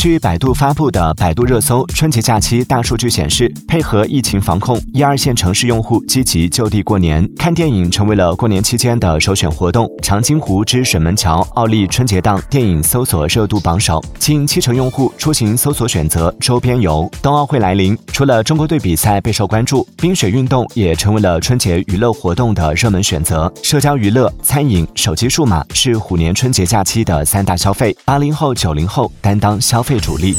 据百度发布的百度热搜春节假期大数据显示，配合疫情防控，一二线城市用户积极就地过年，看电影成为了过年期间的首选活动。长津湖之水门桥奥利春节档电影搜索热度榜首，近七成用户出行搜索选择周边游。冬奥会来临，除了中国队比赛备受关注，冰雪运动也成为了春节娱乐活动的热门选择。社交娱乐、餐饮、手机数码是虎年春节假期的三大消费。八零后、九零后担当消费配主力。